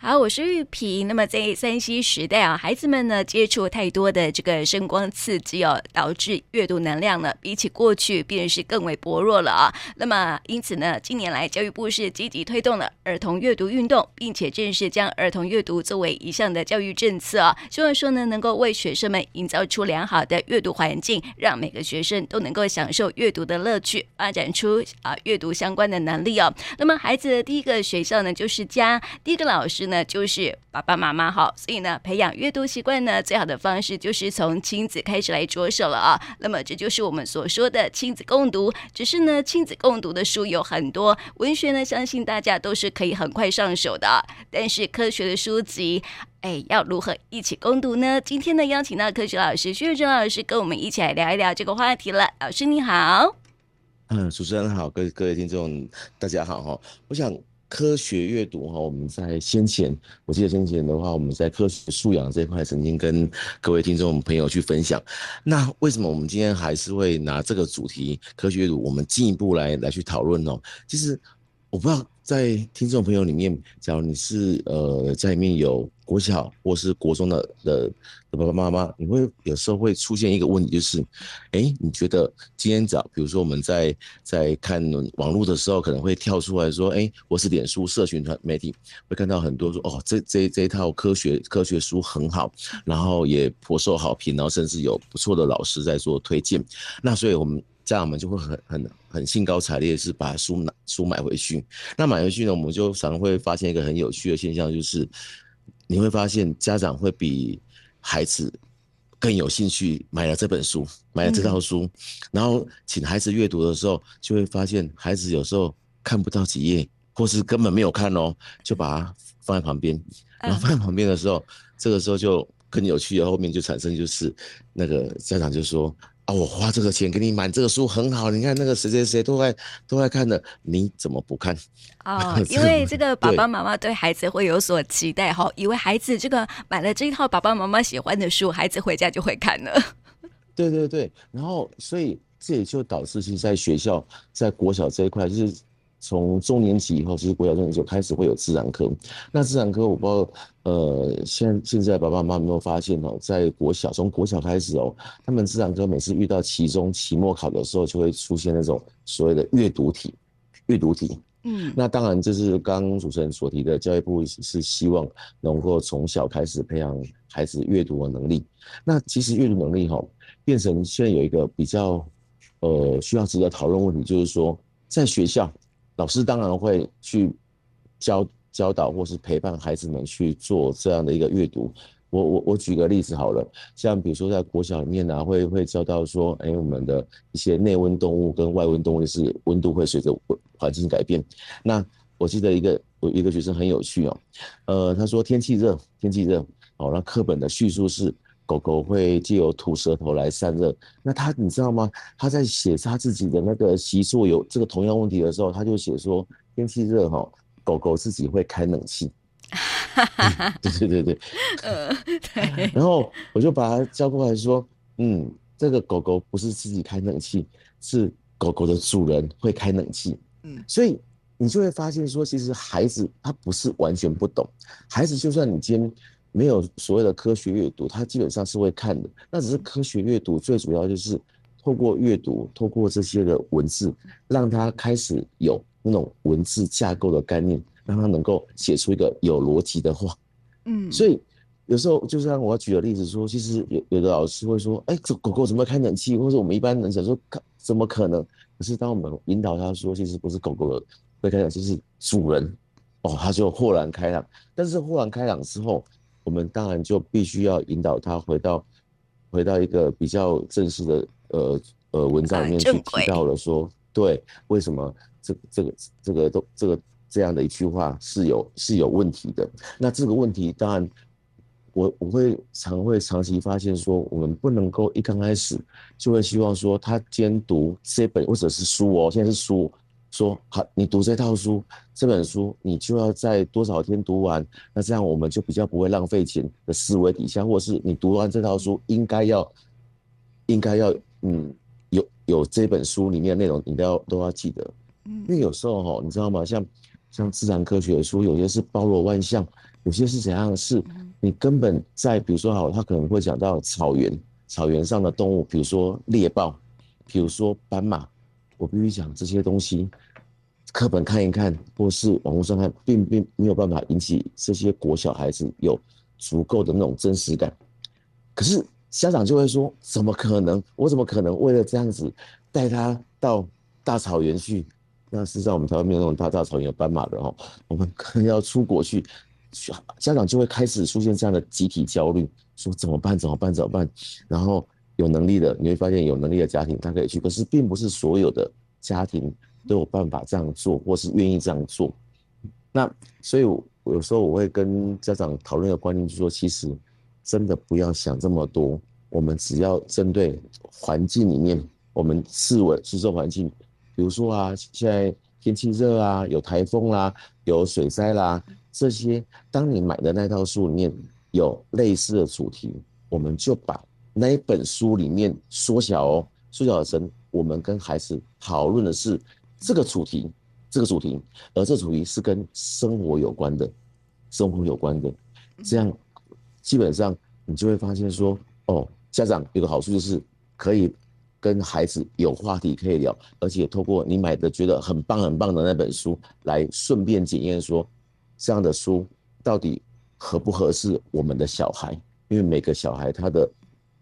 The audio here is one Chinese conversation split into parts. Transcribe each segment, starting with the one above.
好，我是玉萍。那么在 3C 时代啊，孩子们呢接触太多的这个声光刺激哦，导致阅读能量呢比起过去便是更为薄弱了啊。那么因此呢，近年来教育部是积极推动了儿童阅读运动，并且正式将儿童阅读作为一项的教育政策啊。希望说呢，能够为学生们营造出良好的阅读环境，让每个学生都能够享受阅读的乐趣，发展出啊阅读相关的能力哦。那么孩子的第一个学校呢，就是家，第一个老师。那就是爸爸妈妈好，所以呢，培养阅读习惯呢，最好的方式就是从亲子开始来着手了啊。那么这就是我们所说的亲子共读。只是呢，亲子共读的书有很多，文学呢，相信大家都是可以很快上手的。但是科学的书籍，哎，要如何一起共读呢？今天呢，邀请到科学老师徐瑞珍老师跟我们一起来聊一聊这个话题了。老师你好，嗯，主持人好，各各位听众大家好哈，我想。科学阅读哈，我们在先前，我记得先前的话，我们在科学素养这一块曾经跟各位听众朋友去分享。那为什么我们今天还是会拿这个主题科学阅读，我们进一步来来去讨论呢？其实我不知道。在听众朋友里面，假如你是呃在里面有国小或是国中的的的爸爸妈妈，你会有时候会出现一个问题，就是，哎、你觉得今天早，比如说我们在在看网络的时候，可能会跳出来说，哎、我是脸书社群团媒体，会看到很多说，哦，这这这一套科学科学书很好，然后也颇受好评，然后甚至有不错的老师在做推荐，那所以我们。这样我们就会很很很兴高采烈，是把书拿书买回去。那买回去呢，我们就常会发现一个很有趣的现象，就是你会发现家长会比孩子更有兴趣买了这本书，买了这套书，嗯、然后请孩子阅读的时候，就会发现孩子有时候看不到几页，或是根本没有看哦，就把它放在旁边。然后放在旁边的时候，这个时候就更有趣的后面就产生就是那个家长就说。啊，我花这个钱给你买这个书很好，你看那个谁谁谁都在都在看的，你怎么不看？哦，因为这个爸爸妈妈对孩子会有所期待哈，以为孩子这个买了这一套爸爸妈妈喜欢的书，孩子回家就会看了。对对对，然后所以这也就导致，其实在学校在国小这一块就是。从中年级以后，其实国小中年级就开始会有自然科。那自然科，我不知道，呃，现现在爸爸妈妈有没有发现哦，在国小从国小开始哦，他们自然科每次遇到期中、期末考的时候，就会出现那种所谓的阅读题。阅读题，嗯，那当然这是刚刚主持人所提的，教育部是希望能够从小开始培养孩子阅读的能力。那其实阅读能力哈，变成现在有一个比较呃需要值得讨论问题，就是说在学校。老师当然会去教教导或是陪伴孩子们去做这样的一个阅读。我我我举个例子好了，像比如说在国小里面呢、啊，会会教到说，哎，我们的一些内温动物跟外温动物是温度会随着环境改变。那我记得一个我一个学生很有趣哦，呃，他说天气热，天气热，哦，那课本的叙述是。狗狗会借由吐舌头来散热。那他，你知道吗？他在写他自己的那个习作有这个同样问题的时候，他就写说天气热哈，狗狗自己会开冷气。嗯、对对对对，呃，对。然后我就把它叫过来说，嗯，这个狗狗不是自己开冷气，是狗狗的主人会开冷气。嗯，所以你就会发现说，其实孩子他不是完全不懂，孩子就算你今天。没有所谓的科学阅读，他基本上是会看的。那只是科学阅读最主要就是透过阅读，透过这些的文字，让他开始有那种文字架构的概念，让他能够写出一个有逻辑的话。嗯，所以有时候就像我要举个例子说，其实有有的老师会说：“哎，这狗狗怎么开冷气？”或者我们一般人想说：“怎么可能？”可是当我们引导他说：“其实不是狗狗的会开冷气，是主人。”哦，他就豁然开朗。但是豁然开朗之后，我们当然就必须要引导他回到，回到一个比较正式的呃呃文章里面去提到了说，对，为什么这这个这个都这个这样的一句话是有是有问题的？那这个问题当然我，我我会常会长期发现说，我们不能够一刚开始就会希望说他监读这本或者是书哦，现在是书。说好，你读这套书，这本书你就要在多少天读完？那这样我们就比较不会浪费钱的思维底下，或者是你读完这套书应该要，应该要，嗯，有有这本书里面的内容，你都要都要记得。嗯，因为有时候哈，你知道吗？像像自然科学的书，有些是包罗万象，有些是怎样？是你根本在，比如说好，他可能会讲到草原，草原上的动物，比如说猎豹，比如说斑马，我必须讲这些东西，课本看一看，或是网络上看，并并没有办法引起这些国小孩子有足够的那种真实感。可是家长就会说，怎么可能？我怎么可能为了这样子带他到大草原去？那事实上我们台湾没有那种大大草原有斑马的哦，我们可能要出国去，家长就会开始出现这样的集体焦虑，说怎么办？怎么办？怎么办？然后有能力的，你会发现有能力的家庭他可以去，可是并不是所有的家庭都有办法这样做，或是愿意这样做。那所以我有时候我会跟家长讨论一个观念，就是说其实真的不要想这么多，我们只要针对环境里面，我们视为是这环境。比如说啊，现在天气热啊，有台风啦，有水灾啦，这些，当你买的那套书里面有类似的主题，我们就把那一本书里面缩小哦，缩小成我们跟孩子讨论的是这个主题，这个主题，而这主题是跟生活有关的，生活有关的，这样基本上你就会发现说，哦，家长有个好处就是可以。跟孩子有话题可以聊，而且透过你买的觉得很棒很棒的那本书，来顺便检验说，这样的书到底合不合适我们的小孩？因为每个小孩他的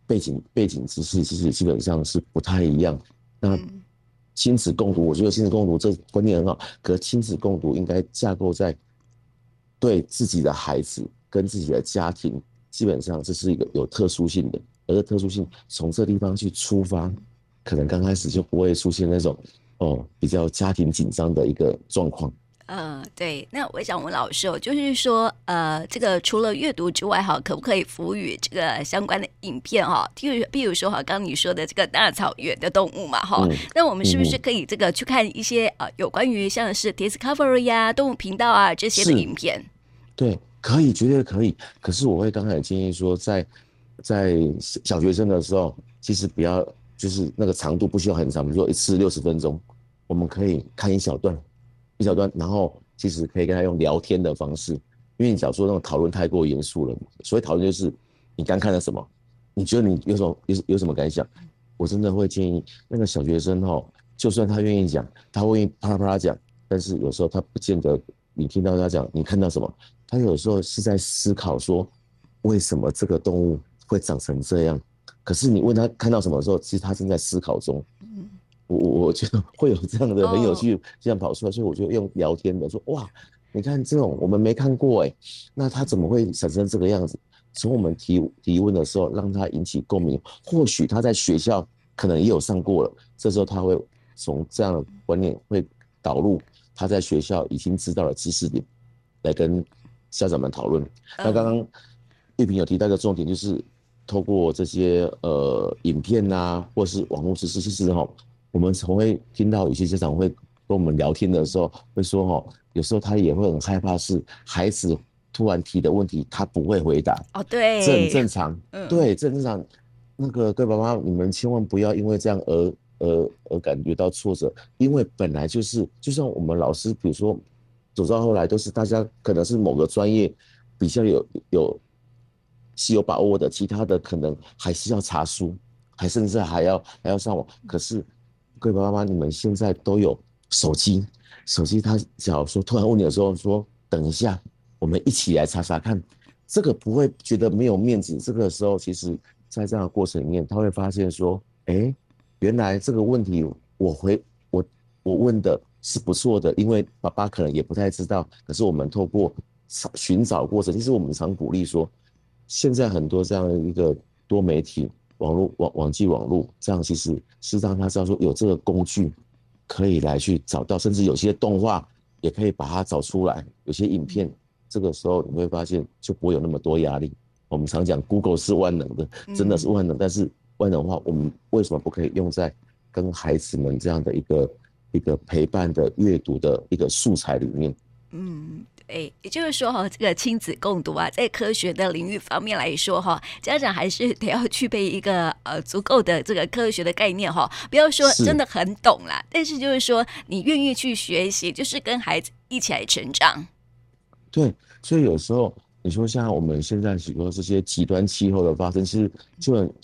背景背景知识其实基本上是不太一样。那亲子共读，我觉得亲子共读这观念很好，可是亲子共读应该架构在对自己的孩子跟自己的家庭，基本上这是一个有特殊性的。而特殊性从这地方去出发，可能刚开始就不会出现那种哦比较家庭紧张的一个状况。嗯、呃，对。那我想问老师哦，就是说呃，这个除了阅读之外哈，可不可以辅以这个相关的影片哈？譬如，比如说哈，刚刚你说的这个大草原的动物嘛哈，嗯、那我们是不是可以这个去看一些呃有关于像是 Discovery 呀、动物频道啊这些的影片？对，可以，绝对可以。可是我会刚才建议说在。在小学生的时候，其实不要就是那个长度不需要很长，比如说一次六十分钟，我们可以看一小段，一小段，然后其实可以跟他用聊天的方式，因为你假如说那种讨论太过严肃了，所以讨论就是你刚看了什么，你觉得你有什么有有什么感想？我真的会建议那个小学生哈，就算他愿意讲，他会啪啦啪啦讲，但是有时候他不见得你听到他讲，你看到什么，他有时候是在思考说为什么这个动物。会长成这样，可是你问他看到什么的时候，其实他正在思考中。嗯，我我觉得会有这样的很有趣，这样跑出来，所以我就用聊天的说，哇，你看这种我们没看过哎，那他怎么会产生这个样子？从我们提提问的时候，让他引起共鸣，或许他在学校可能也有上过了，这时候他会从这样的观念会导入他在学校已经知道的知识点，来跟家长们讨论。那刚刚玉萍有提到一个重点就是。透过这些呃影片呐、啊，或是网络知识，其实哈，我们从会听到有些家长会跟我们聊天的时候，会说哦，有时候他也会很害怕，是孩子突然提的问题，他不会回答。哦，对，这很正常。嗯，对，这很正常。那个各位爸妈，你们千万不要因为这样而而而感觉到挫折，因为本来就是，就像我们老师，比如说走到后来都是大家可能是某个专业比较有有。是有把握的，其他的可能还是要查书，还甚至还要还要上网。可是各位爸爸妈妈，你们现在都有手机，手机他假如说突然问你的时候说，等一下，我们一起来查查看，这个不会觉得没有面子。这个时候，其实在这样的过程里面，他会发现说，哎，原来这个问题我回我我问的是不错的，因为爸爸可能也不太知道。可是我们透过寻找过程，其实我们常鼓励说。现在很多这样的一个多媒体网络网网际网络，这样其实是让他知道说有这个工具可以来去找到，甚至有些动画也可以把它找出来，有些影片，这个时候你会发现就不会有那么多压力。我们常讲 Google 是万能的，真的是万能，但是万能的话，我们为什么不可以用在跟孩子们这样的一个一个陪伴的阅读的一个素材里面？嗯。哎，也就是说哈，这个亲子共读啊，在科学的领域方面来说哈，家长还是得要具备一个呃足够的这个科学的概念哈，不要说真的很懂啦，但是就是说你愿意去学习，就是跟孩子一起来成长。对，所以有时候你说像我们现在许多这些极端气候的发生，其实就很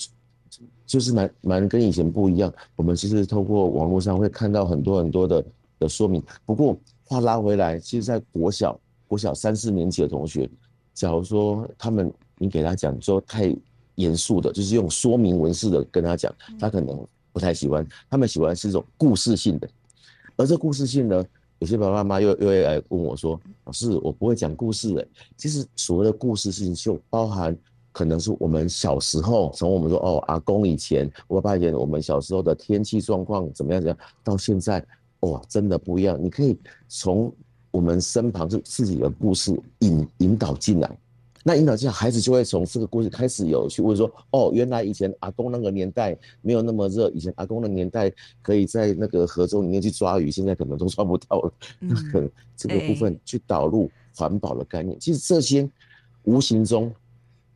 就是蛮蛮跟以前不一样。我们其实透过网络上会看到很多很多的的说明。不过话拉回来，其实，在国小国小三四年级的同学，假如说他们你给他讲说太严肃的，就是用说明文式的跟他讲，他可能不太喜欢。他们喜欢是一种故事性的，而这故事性呢，有些爸爸妈妈又又会来问我说：“老师，我不会讲故事诶。”其实所谓的故事性就包含可能是我们小时候，从我们说哦阿公以前，我爸爸以前，我们小时候的天气状况怎么样怎么样，到现在哇真的不一样。你可以从我们身旁就自己的故事引引导进来。那引导进来，孩子就会从这个故事开始有去问说：哦，原来以前阿公那个年代没有那么热，以前阿公的年代可以在那个河中里面去抓鱼，现在可能都抓不到了。那可能这个部分去导入环保的概念，其实这些无形中，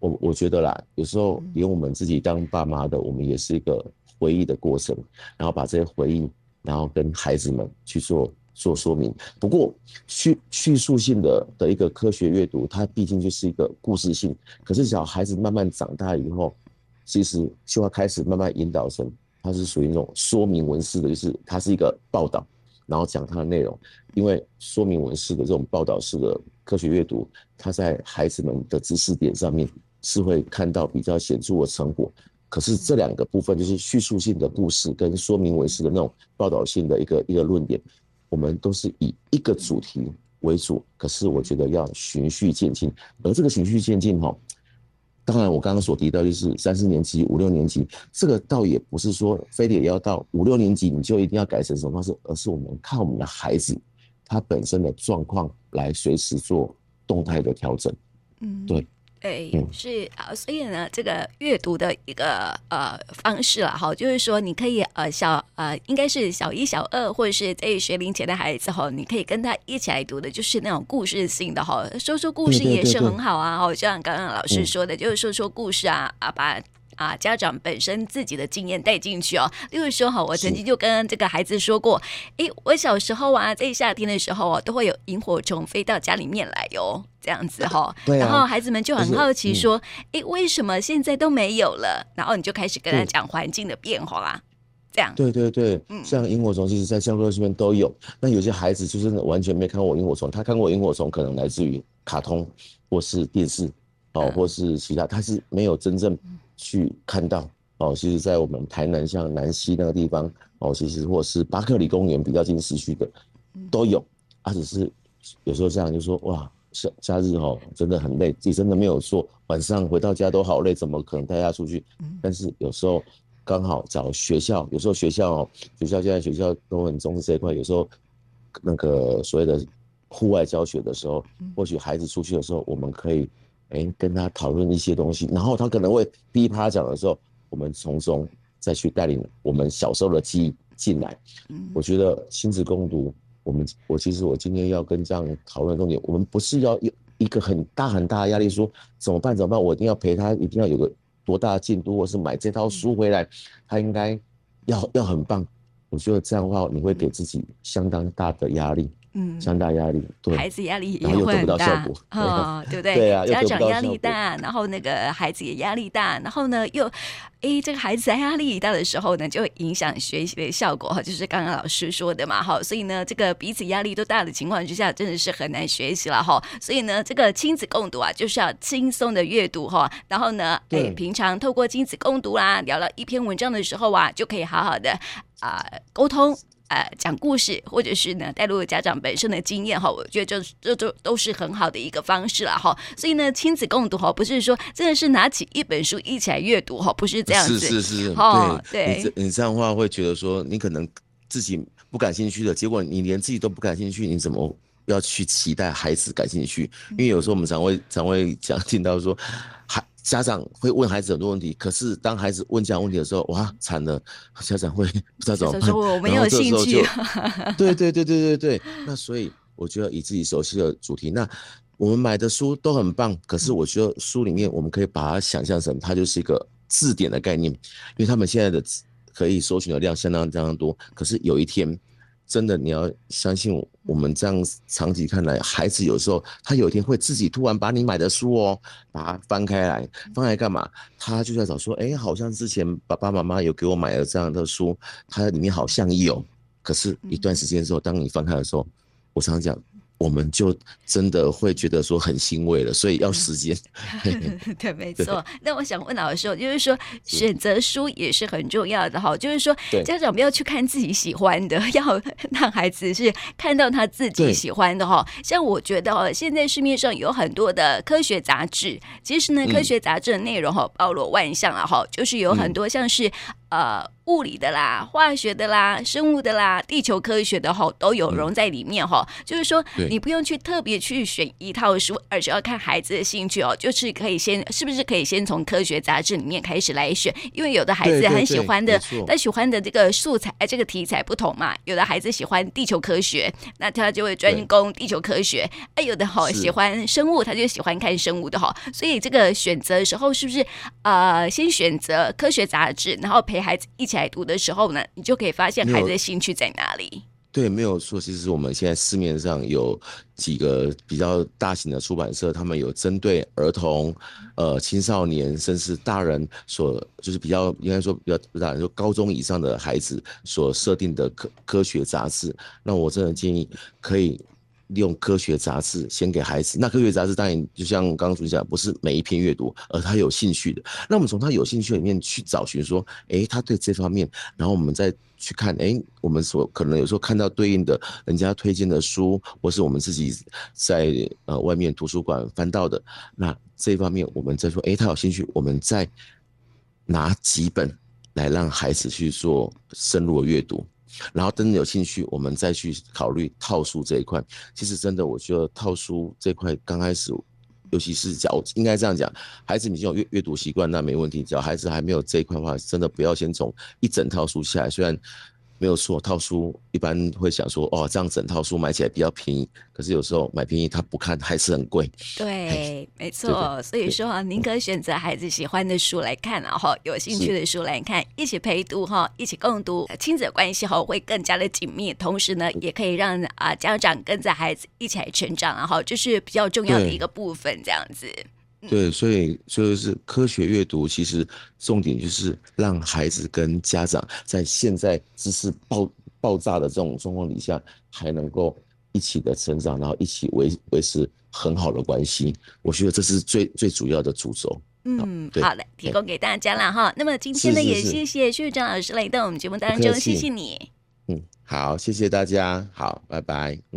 我我觉得啦，有时候连我们自己当爸妈的，我们也是一个回忆的过程，然后把这些回忆，然后跟孩子们去做。做说明，不过叙叙述性的的一个科学阅读，它毕竟就是一个故事性。可是小孩子慢慢长大以后，其实就要开始慢慢引导成，它是属于那种说明文式的，就是它是一个报道，然后讲它的内容。因为说明文式的这种报道式的科学阅读，它在孩子们的知识点上面是会看到比较显著的成果。可是这两个部分，就是叙述性的故事跟说明文式的那种报道性的一个一个论点。我们都是以一个主题为主，可是我觉得要循序渐进。而这个循序渐进，哈，当然我刚刚所提到就是三四年级、五六年级，这个倒也不是说非得要到五六年级你就一定要改成什么方式，而是我们看我们的孩子他本身的状况来随时做动态的调整。嗯，对。对，是啊，所以呢，这个阅读的一个呃方式了哈，就是说你可以呃小呃应该是小一、小二或者是在学龄前的孩子哈，你可以跟他一起来读的，就是那种故事性的哈，说说故事也是很好啊哈，就像刚刚老师说的，嗯、就是说说故事啊啊把。啊，家长本身自己的经验带进去哦。例如说哈，我曾经就跟这个孩子说过，哎，我小时候啊，在夏天的时候啊，都会有萤火虫飞到家里面来哟，这样子哈。对。然后孩子们就很好奇说，哎，为什么现在都没有了？然后你就开始跟他讲环境的变化啊，这样。对对对，像萤火虫，其实在教科书里面都有。那有些孩子就是完全没看过萤火虫，他看过萤火虫，可能来自于卡通或是电视哦，或是其他，他是没有真正。去看到哦，其实，在我们台南像南溪那个地方哦，其实或是巴克里公园比较近市区的都有，啊，只是有时候这样就说哇，假假日哦真的很累，自己真的没有做，晚上回到家都好累，怎么可能带他出去？但是有时候刚好找学校，有时候学校哦，学校现在学校都很重视这一块，有时候那个所谓的户外教学的时候，或许孩子出去的时候，我们可以。哎、欸，跟他讨论一些东西，然后他可能会噼里啪啦讲的时候，我们从中再去带领我们小时候的记忆进来。嗯，我觉得亲子共读，我们我其实我今天要跟这样讨论重点，我们不是要有一个很大很大的压力，说怎么办怎么办，我一定要陪他，一定要有个多大的进度，或是买这套书回来，他应该要要很棒。我觉得这样的话，你会给自己相当大的压力。嗯，三大压力，对，孩子压力也会很大，啊、哦，对不对？对啊，家长压力大，然后那个孩子也压力大，然后呢，又，哎，这个孩子在压力大的时候呢，就会影响学习的效果哈，就是刚刚老师说的嘛，哈，所以呢，这个彼此压力都大的情况之下，真的是很难学习了哈。所以呢，这个亲子共读啊，就是要轻松的阅读哈，然后呢，哎，平常透过亲子共读啦，聊了一篇文章的时候啊，就可以好好的啊、呃、沟通。呃，讲故事，或者是呢，带入家长本身的经验哈，我觉得这这都都是很好的一个方式了哈。所以呢，亲子共读哈，不是说真的是拿起一本书一起来阅读哈，不是这样子。是是是，哦、对，对你这你这样的话会觉得说，你可能自己不感兴趣的，结果你连自己都不感兴趣，你怎么要去期待孩子感兴趣？因为有时候我们常会常会讲听到说，孩。家长会问孩子很多问题，可是当孩子问这样问题的时候，哇，惨了！家长会不知道怎么办。说我没有兴趣。对对对对对对。那所以我觉得以自己熟悉的主题，那我们买的书都很棒，可是我觉得书里面我们可以把它想象成它就是一个字典的概念，因为他们现在的可以搜寻的量相当相当多。可是有一天，真的你要相信我们这样长期看来，孩子有时候他有一天会自己突然把你买的书哦，把它翻开来，翻开来干嘛？他就在找说，哎，好像之前爸爸妈妈有给我买了这样的书，它里面好像有，可是一段时间之后，当你翻开的时候，我常常讲。我们就真的会觉得说很欣慰了，所以要时间。对，没错。那我想问老师，就是说选择书也是很重要的哈，就是说家长不要去看自己喜欢的，要让孩子是看到他自己喜欢的哈。像我觉得哦，现在市面上有很多的科学杂志，其实呢，科学杂志的内容哈包罗万象啊哈，就是有很多像是。呃，物理的啦，化学的啦，生物的啦，地球科学的吼，都有融在里面吼。嗯、就是说，你不用去特别去选一套书，而是要看孩子的兴趣哦。就是可以先，是不是可以先从科学杂志里面开始来选？因为有的孩子很喜欢的，他喜欢的这个素材，这个题材不同嘛。有的孩子喜欢地球科学，那他就会专攻地球科学。哎，有的好喜欢生物，他就喜欢看生物的哈。所以这个选择的时候，是不是呃，先选择科学杂志，然后陪孩子一起来读的时候呢，你就可以发现孩子的兴趣在哪里。对，没有错。其实我们现在市面上有几个比较大型的出版社，他们有针对儿童、呃青少年，甚至大人所，就是比较应该说比较大人，说高中以上的孩子所设定的科科学杂志。那我真的建议可以。利用科学杂志先给孩子，那科学杂志当然就像刚刚主讲，不是每一篇阅读，而他有兴趣的。那我们从他有兴趣里面去找寻说，诶，他对这方面，然后我们再去看，诶，我们所可能有时候看到对应的人家推荐的书，或是我们自己在呃外面图书馆翻到的，那这方面我们再说，诶，他有兴趣，我们再拿几本来让孩子去做深入的阅读。然后真的有兴趣，我们再去考虑套书这一块。其实真的，我觉得套书这块刚开始，尤其是讲，应该这样讲，孩子已经有阅阅读习惯，那没问题。只要孩子还没有这一块的话，真的不要先从一整套书下来。虽然。没有错，套书一般会想说，哦，这样整套书买起来比较便宜。可是有时候买便宜，他不看还是很贵。对，没错。所以说，宁可选择孩子喜欢的书来看，然后有兴趣的书来看，一起陪读哈，一起共读，亲子关系哈会更加的紧密。同时呢，也可以让啊家长跟着孩子一起来成长，然后这是比较重要的一个部分，这样子。对，所以所以是科学阅读，其实重点就是让孩子跟家长在现在知识爆爆炸的这种状况底下，还能够一起的成长，然后一起维维持很好的关系。我觉得这是最最主要的主轴。嗯，好的，提供给大家了哈。那么今天呢，也谢谢旭章老师来到我们节目当中，谢谢你。嗯，好，谢谢大家，好，拜拜。嗯。